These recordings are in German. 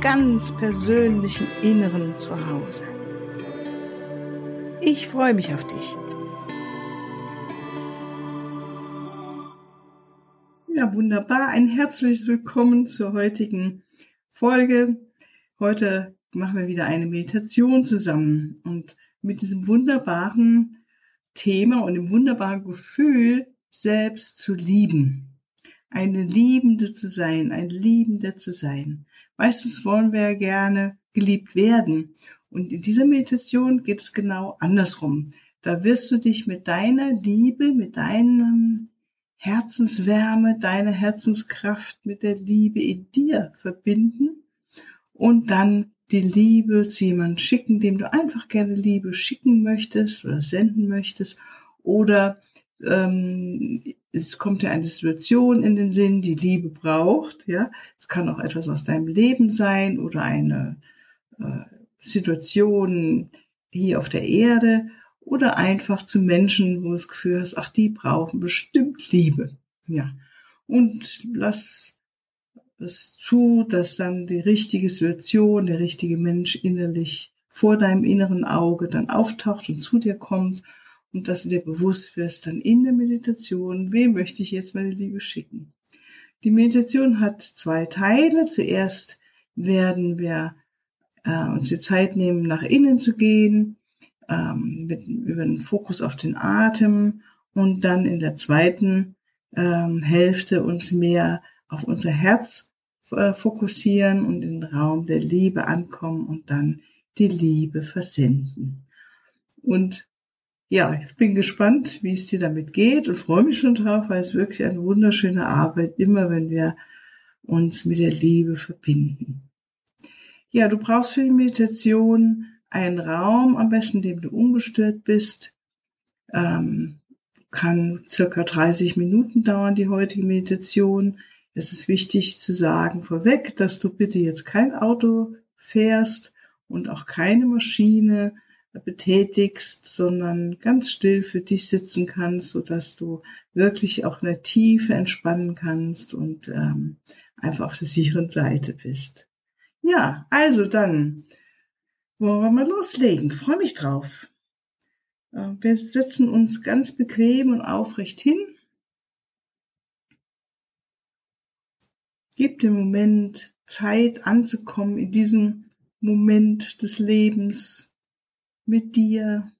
ganz persönlichen Inneren zu Hause. Ich freue mich auf dich. Ja, wunderbar. Ein herzliches Willkommen zur heutigen Folge. Heute machen wir wieder eine Meditation zusammen und mit diesem wunderbaren Thema und dem wunderbaren Gefühl, selbst zu lieben. Eine Liebende zu sein, ein Liebender zu sein. Meistens wollen wir ja gerne geliebt werden. Und in dieser Meditation geht es genau andersrum. Da wirst du dich mit deiner Liebe, mit deinem Herzenswärme, deiner Herzenskraft, mit der Liebe in dir verbinden und dann die Liebe zu jemandem schicken, dem du einfach gerne Liebe schicken möchtest oder senden möchtest. Oder ähm, es kommt dir eine Situation in den Sinn, die Liebe braucht. Ja, es kann auch etwas aus deinem Leben sein oder eine äh, Situation hier auf der Erde oder einfach zu Menschen, wo du das Gefühl hast, ach, die brauchen bestimmt Liebe. Ja, und lass es zu, dass dann die richtige Situation, der richtige Mensch innerlich vor deinem inneren Auge dann auftaucht und zu dir kommt und dass du dir bewusst wirst, dann in der Meditation, wem möchte ich jetzt meine Liebe schicken? Die Meditation hat zwei Teile. Zuerst werden wir äh, uns die Zeit nehmen, nach innen zu gehen, ähm, mit, über den Fokus auf den Atem und dann in der zweiten ähm, Hälfte uns mehr auf unser Herz äh, fokussieren und in den Raum der Liebe ankommen und dann die Liebe versenden. Und ja, ich bin gespannt, wie es dir damit geht und freue mich schon drauf, weil es wirklich eine wunderschöne Arbeit, immer wenn wir uns mit der Liebe verbinden. Ja, du brauchst für die Meditation einen Raum, am besten, in dem du ungestört bist. Ähm, kann circa 30 Minuten dauern, die heutige Meditation. Es ist wichtig zu sagen vorweg, dass du bitte jetzt kein Auto fährst und auch keine Maschine betätigst, sondern ganz still für dich sitzen kannst, so dass du wirklich auch in der Tiefe entspannen kannst und ähm, einfach auf der sicheren Seite bist. Ja, also dann wollen wir mal loslegen. Freue mich drauf. Äh, wir setzen uns ganz bequem und aufrecht hin Gib dem Moment Zeit anzukommen in diesem Moment des Lebens mit dir,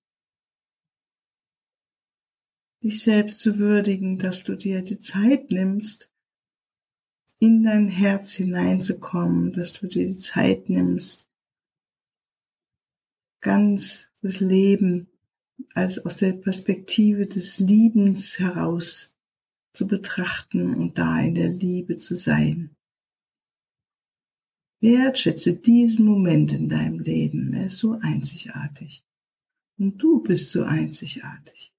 dich selbst zu würdigen, dass du dir die Zeit nimmst, in dein Herz hineinzukommen, dass du dir die Zeit nimmst, ganz das Leben als aus der Perspektive des Liebens heraus zu betrachten und da in der Liebe zu sein. Wertschätze diesen Moment in deinem Leben. Er ist so einzigartig. Und du bist so einzigartig.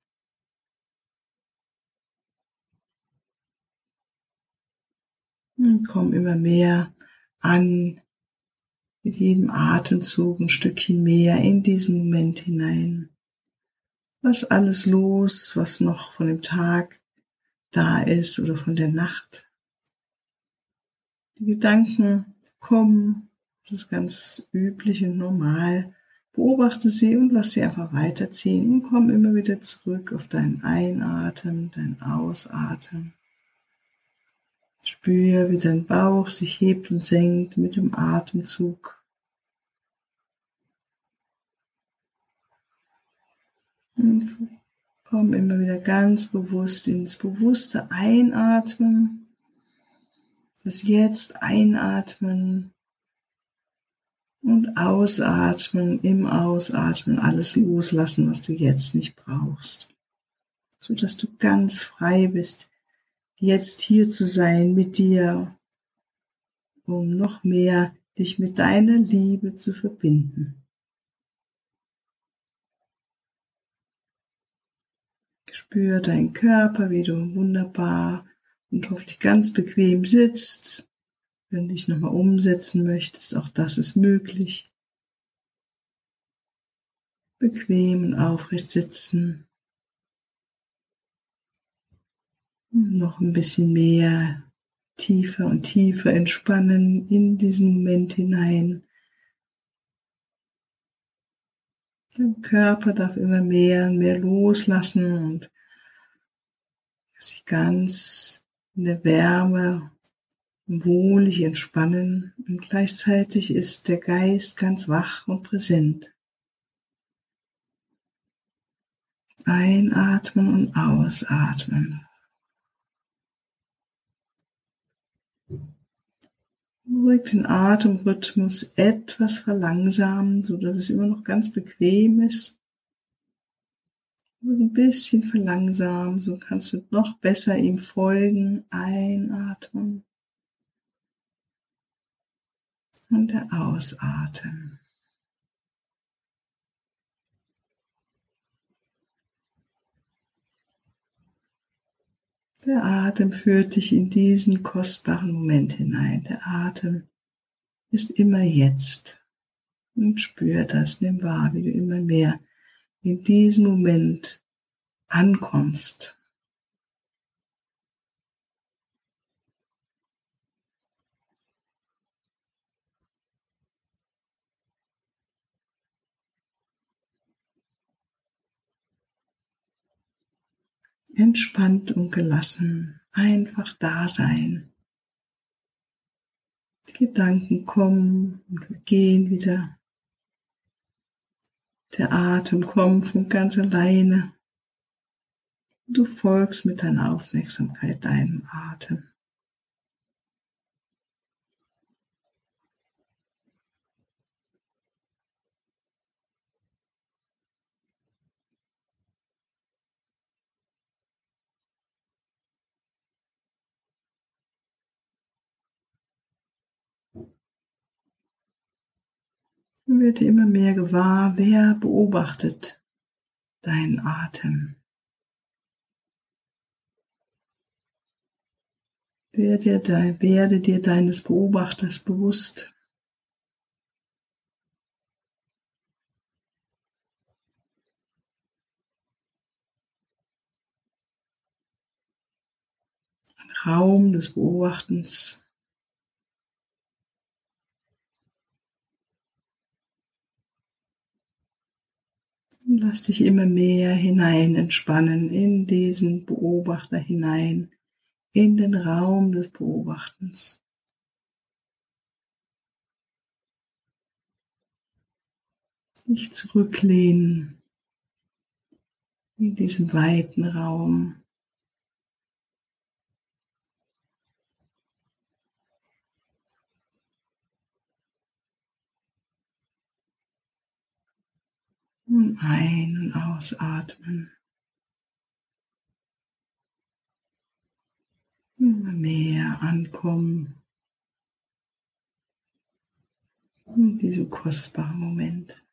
Und komm immer mehr an, mit jedem Atemzug ein Stückchen mehr in diesen Moment hinein. Lass alles los, was noch von dem Tag da ist oder von der Nacht. Die Gedanken kommen, das ist ganz üblich und normal. Beobachte sie und lass sie einfach weiterziehen und komm immer wieder zurück auf deinen Einatmen, deinen Ausatmen. Spür, wie dein Bauch sich hebt und senkt mit dem Atemzug. Und Komm immer wieder ganz bewusst ins bewusste Einatmen. Das Jetzt einatmen und ausatmen, im Ausatmen alles loslassen, was du jetzt nicht brauchst. So dass du ganz frei bist, jetzt hier zu sein mit dir, um noch mehr dich mit deiner Liebe zu verbinden. Spür deinen Körper, wie du wunderbar und hoffentlich ganz bequem sitzt. Wenn du dich nochmal umsetzen möchtest, auch das ist möglich. Bequem und aufrecht sitzen. Noch ein bisschen mehr tiefer und tiefer entspannen in diesen Moment hinein. Der Körper darf immer mehr und mehr loslassen und sich ganz in der Wärme wohlig entspannen und gleichzeitig ist der Geist ganz wach und präsent. Einatmen und ausatmen. Ruhig den Atemrhythmus etwas verlangsamen, so dass es immer noch ganz bequem ist. Ein bisschen verlangsamen, so kannst du noch besser ihm folgen. Einatmen. Und der Ausatmen. Der Atem führt dich in diesen kostbaren Moment hinein. Der Atem ist immer jetzt. Und spür das, nimm wahr, wie du immer mehr in diesem Moment ankommst. entspannt und gelassen einfach da sein. Die Gedanken kommen und gehen wieder. Der Atem kommt von ganz alleine. Du folgst mit deiner Aufmerksamkeit deinem Atem. Und werde immer mehr gewahr, wer beobachtet deinen Atem. Werde dir, werde dir deines Beobachters bewusst. Raum des Beobachtens Lass dich immer mehr hinein entspannen in diesen Beobachter hinein, in den Raum des Beobachtens. Dich zurücklehnen in diesem weiten Raum. Und ein- und ausatmen. Immer mehr ankommen. In diesem kostbaren Moment.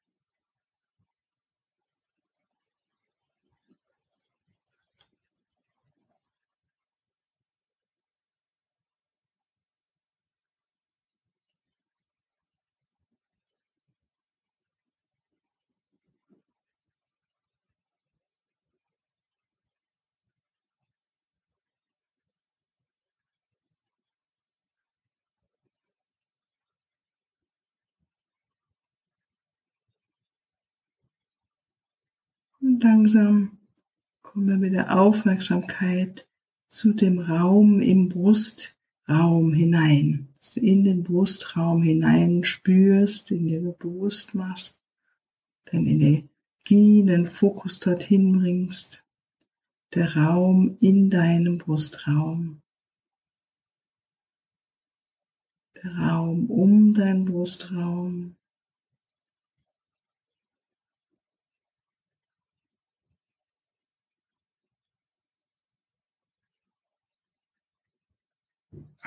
Langsam kommen wir mit der Aufmerksamkeit zu dem Raum im Brustraum hinein. Dass du in den Brustraum hinein spürst, in du bewusst machst, dann Energie, den Fokus dorthin bringst. Der Raum in deinem Brustraum. Der Raum um deinen Brustraum.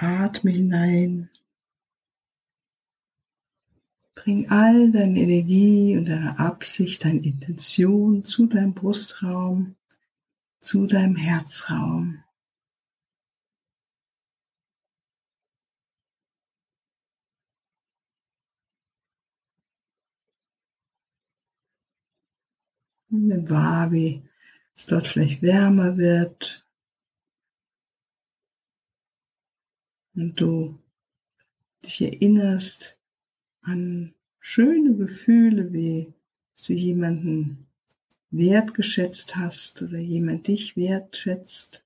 Atme hinein. Bring all deine Energie und deine Absicht, deine Intention zu deinem Brustraum, zu deinem Herzraum. Und nimm wahr, wie es dort vielleicht wärmer wird. Und du dich erinnerst an schöne Gefühle, wie dass du jemanden wertgeschätzt hast oder jemand dich wertschätzt.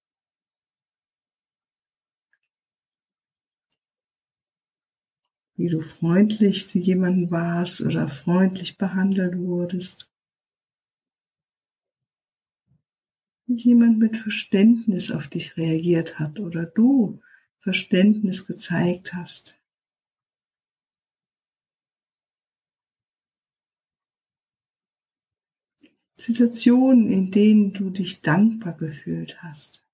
Wie du freundlich zu jemandem warst oder freundlich behandelt wurdest. Wie jemand mit Verständnis auf dich reagiert hat oder du Verständnis gezeigt hast. Situationen, in denen du dich dankbar gefühlt hast.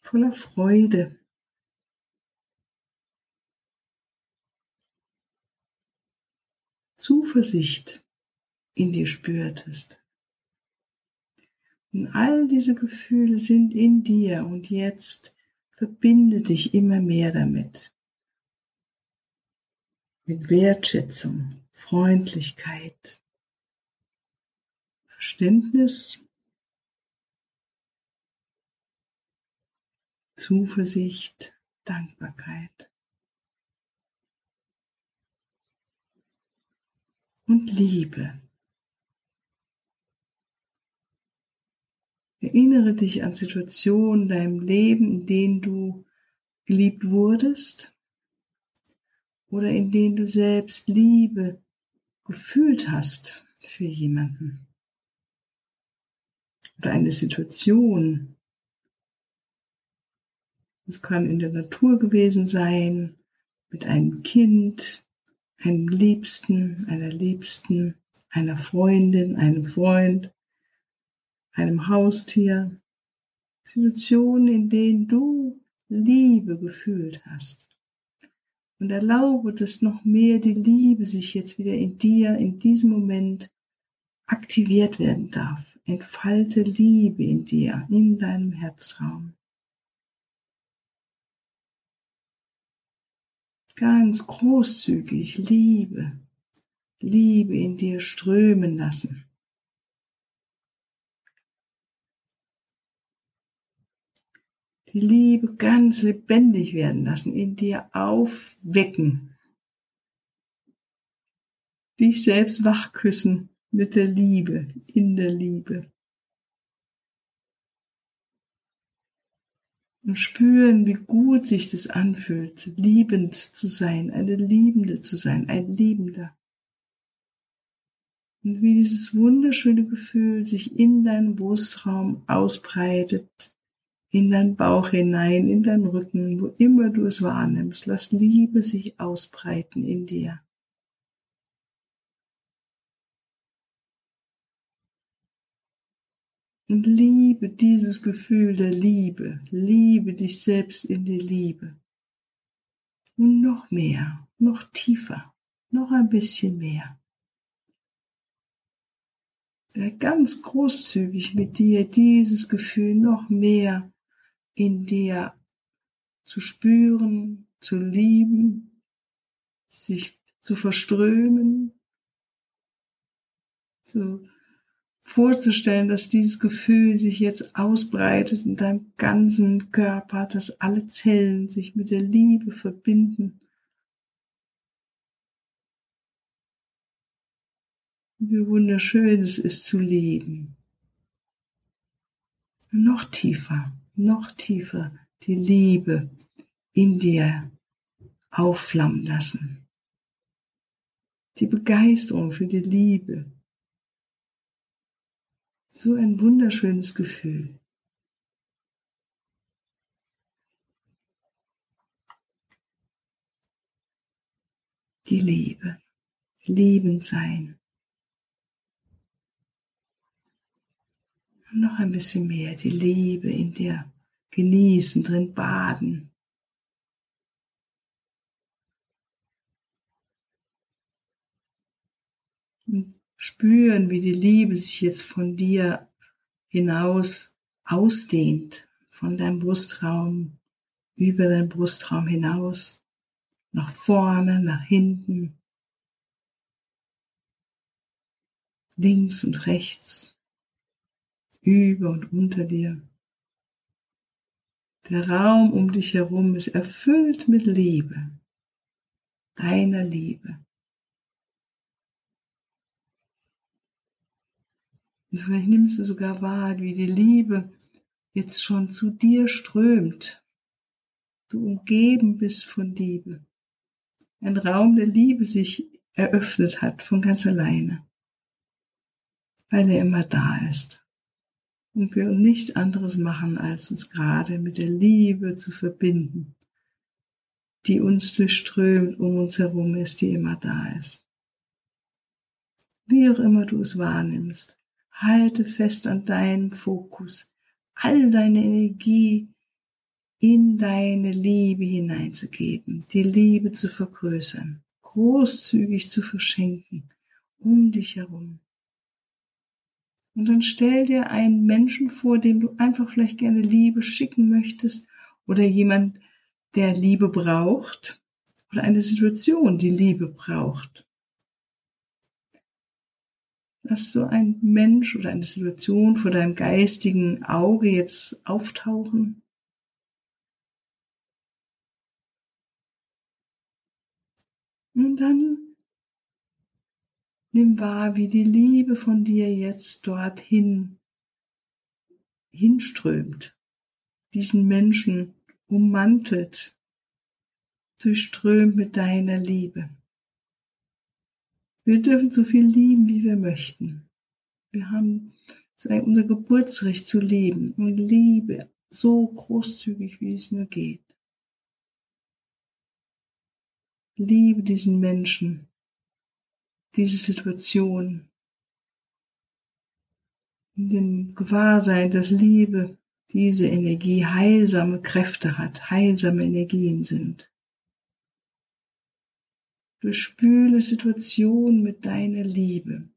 Voller Freude. Zuversicht in dir spürtest. Und all diese Gefühle sind in dir und jetzt verbinde dich immer mehr damit mit Wertschätzung, Freundlichkeit, Verständnis, Zuversicht, Dankbarkeit und Liebe. Erinnere dich an Situationen in deinem Leben, in denen du geliebt wurdest oder in denen du selbst Liebe gefühlt hast für jemanden. Oder eine Situation. Es kann in der Natur gewesen sein, mit einem Kind, einem Liebsten, einer Liebsten, einer Freundin, einem Freund, einem Haustier. Situationen, in denen du Liebe gefühlt hast. Und erlaube, dass noch mehr die Liebe sich jetzt wieder in dir, in diesem Moment aktiviert werden darf. Entfalte Liebe in dir, in deinem Herzraum. Ganz großzügig Liebe, Liebe in dir strömen lassen. Die Liebe ganz lebendig werden lassen, in dir aufwecken. Dich selbst wachküssen mit der Liebe, in der Liebe. Und spüren, wie gut sich das anfühlt, liebend zu sein, eine Liebende zu sein, ein Liebender. Und wie dieses wunderschöne Gefühl sich in deinem Brustraum ausbreitet, in deinen Bauch hinein, in deinen Rücken, wo immer du es wahrnimmst. Lass Liebe sich ausbreiten in dir. Und liebe dieses Gefühl der Liebe. Liebe dich selbst in die Liebe. Und noch mehr, noch tiefer, noch ein bisschen mehr. Ganz großzügig mit dir dieses Gefühl noch mehr in dir zu spüren, zu lieben, sich zu verströmen, zu vorzustellen, dass dieses Gefühl sich jetzt ausbreitet in deinem ganzen Körper, dass alle Zellen sich mit der Liebe verbinden. Wie wunderschön es ist zu leben. Noch tiefer noch tiefer die Liebe in dir aufflammen lassen. Die Begeisterung für die Liebe. So ein wunderschönes Gefühl. Die Liebe. Liebend sein. Noch ein bisschen mehr die Liebe in dir genießen, drin baden. Und spüren, wie die Liebe sich jetzt von dir hinaus ausdehnt, von deinem Brustraum, über deinen Brustraum hinaus, nach vorne, nach hinten, links und rechts über und unter dir. Der Raum um dich herum ist erfüllt mit Liebe, deiner Liebe. Und vielleicht nimmst du sogar wahr, wie die Liebe jetzt schon zu dir strömt. Du umgeben bist von Liebe. Ein Raum der Liebe sich eröffnet hat von ganz alleine, weil er immer da ist. Und wir nichts anderes machen, als uns gerade mit der Liebe zu verbinden, die uns durchströmt, um uns herum ist, die immer da ist. Wie auch immer du es wahrnimmst, Halte fest an deinem Fokus, all deine Energie in deine Liebe hineinzugeben, die Liebe zu vergrößern, großzügig zu verschenken, um dich herum. Und dann stell dir einen Menschen vor, dem du einfach vielleicht gerne Liebe schicken möchtest oder jemand, der Liebe braucht oder eine Situation, die Liebe braucht. Lass so ein Mensch oder eine Situation vor deinem geistigen Auge jetzt auftauchen. Und dann nimm wahr, wie die Liebe von dir jetzt dorthin hinströmt, diesen Menschen ummantelt, durchströmt mit deiner Liebe. Wir dürfen so viel lieben, wie wir möchten. Wir haben unser Geburtsrecht zu leben und Liebe so großzügig, wie es nur geht. Liebe diesen Menschen, diese Situation, in dem Gewahrsein, dass Liebe diese Energie heilsame Kräfte hat, heilsame Energien sind. Bespüle Situation mit deiner Liebe.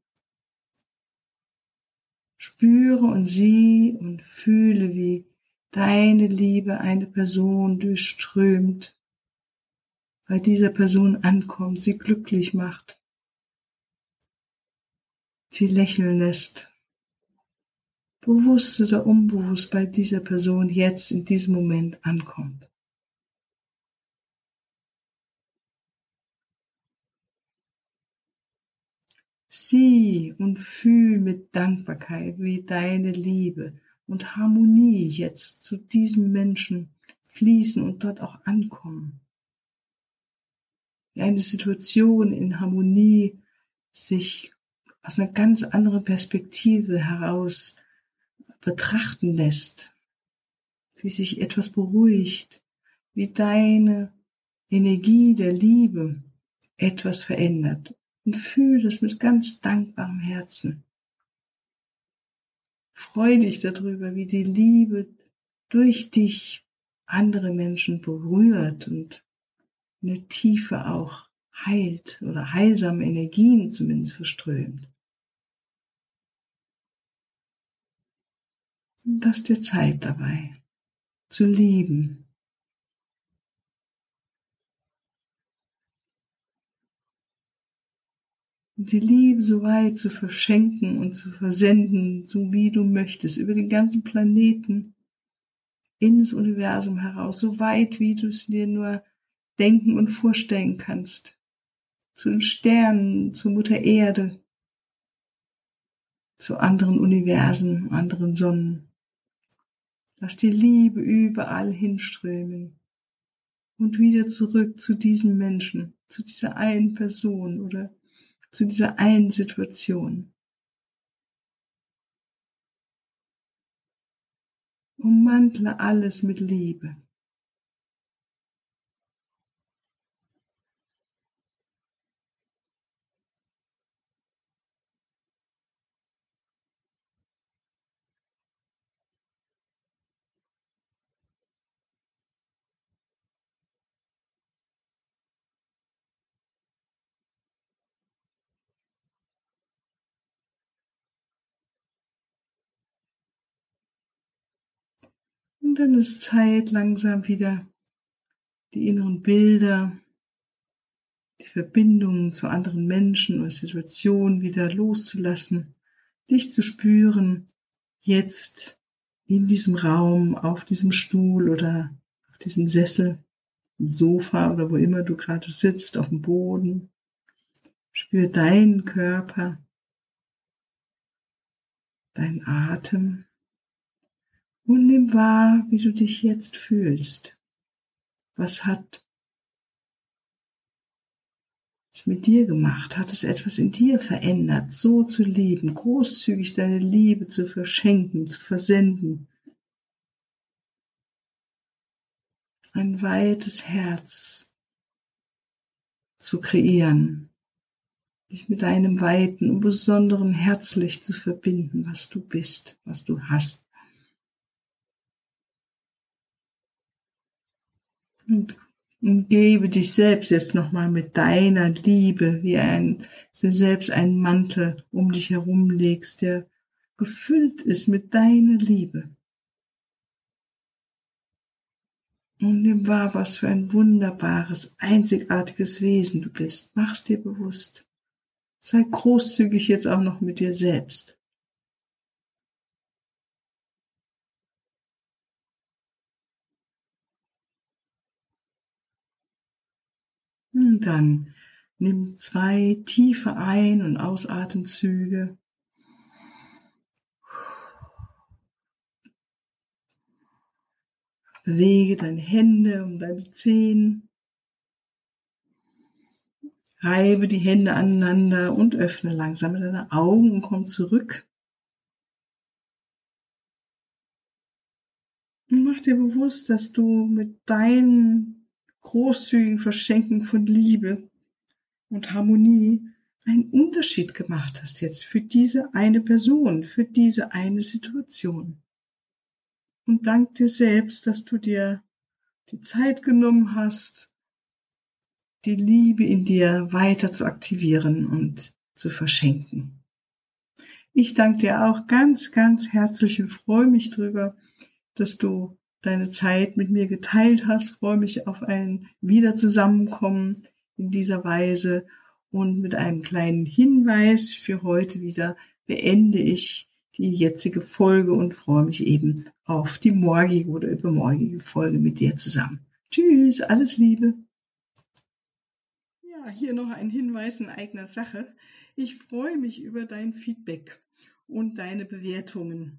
Spüre und sieh und fühle, wie deine Liebe eine Person durchströmt, bei dieser Person ankommt, sie glücklich macht, sie lächeln lässt, bewusst oder unbewusst bei dieser Person jetzt in diesem Moment ankommt. Sieh und fühl mit Dankbarkeit, wie deine Liebe und Harmonie jetzt zu diesem Menschen fließen und dort auch ankommen. Wie eine Situation in Harmonie sich aus einer ganz anderen Perspektive heraus betrachten lässt, wie sich etwas beruhigt, wie deine Energie der Liebe etwas verändert und fühl das mit ganz dankbarem Herzen. Freu dich darüber, wie die Liebe durch dich andere Menschen berührt und eine Tiefe auch heilt oder heilsame Energien zumindest verströmt. Und lass dir Zeit dabei zu lieben, und die Liebe so weit zu verschenken und zu versenden, so wie du möchtest, über den ganzen Planeten, in das Universum heraus, so weit wie du es dir nur denken und vorstellen kannst, zu den Sternen, zur Mutter Erde, zu anderen Universen, anderen Sonnen. Lass die Liebe überall hinströmen und wieder zurück zu diesen Menschen, zu dieser einen Person oder zu dieser einen Situation. Ummantle alles mit Liebe. Und dann ist Zeit, langsam wieder die inneren Bilder, die Verbindungen zu anderen Menschen oder Situationen wieder loszulassen, dich zu spüren, jetzt in diesem Raum, auf diesem Stuhl oder auf diesem Sessel, im Sofa oder wo immer du gerade sitzt, auf dem Boden. Spür deinen Körper, deinen Atem und nimm wahr, wie du dich jetzt fühlst. Was hat es mit dir gemacht? Hat es etwas in dir verändert, so zu leben, großzügig deine Liebe zu verschenken, zu versenden? Ein weites Herz zu kreieren, dich mit deinem weiten und besonderen Herzlicht zu verbinden, was du bist, was du hast. Und umgebe dich selbst jetzt nochmal mit deiner Liebe, wie ein, selbst einen Mantel um dich herum legst, der gefüllt ist mit deiner Liebe. Und nimm wahr, was für ein wunderbares, einzigartiges Wesen du bist. Mach's dir bewusst. Sei großzügig jetzt auch noch mit dir selbst. Und dann nimm zwei tiefe Ein- und Ausatemzüge. Bewege deine Hände um deine Zehen. Reibe die Hände aneinander und öffne langsam deine Augen und komm zurück. Und mach dir bewusst, dass du mit deinen großzügigen Verschenken von Liebe und Harmonie einen Unterschied gemacht hast jetzt für diese eine Person, für diese eine Situation. Und dank dir selbst, dass du dir die Zeit genommen hast, die Liebe in dir weiter zu aktivieren und zu verschenken. Ich danke dir auch ganz, ganz herzlich und freue mich drüber, dass du deine Zeit mit mir geteilt hast. freue mich auf ein Wiederzusammenkommen in dieser Weise. Und mit einem kleinen Hinweis für heute wieder beende ich die jetzige Folge und freue mich eben auf die morgige oder übermorgige Folge mit dir zusammen. Tschüss, alles Liebe. Ja, hier noch ein Hinweis in eigener Sache. Ich freue mich über dein Feedback und deine Bewertungen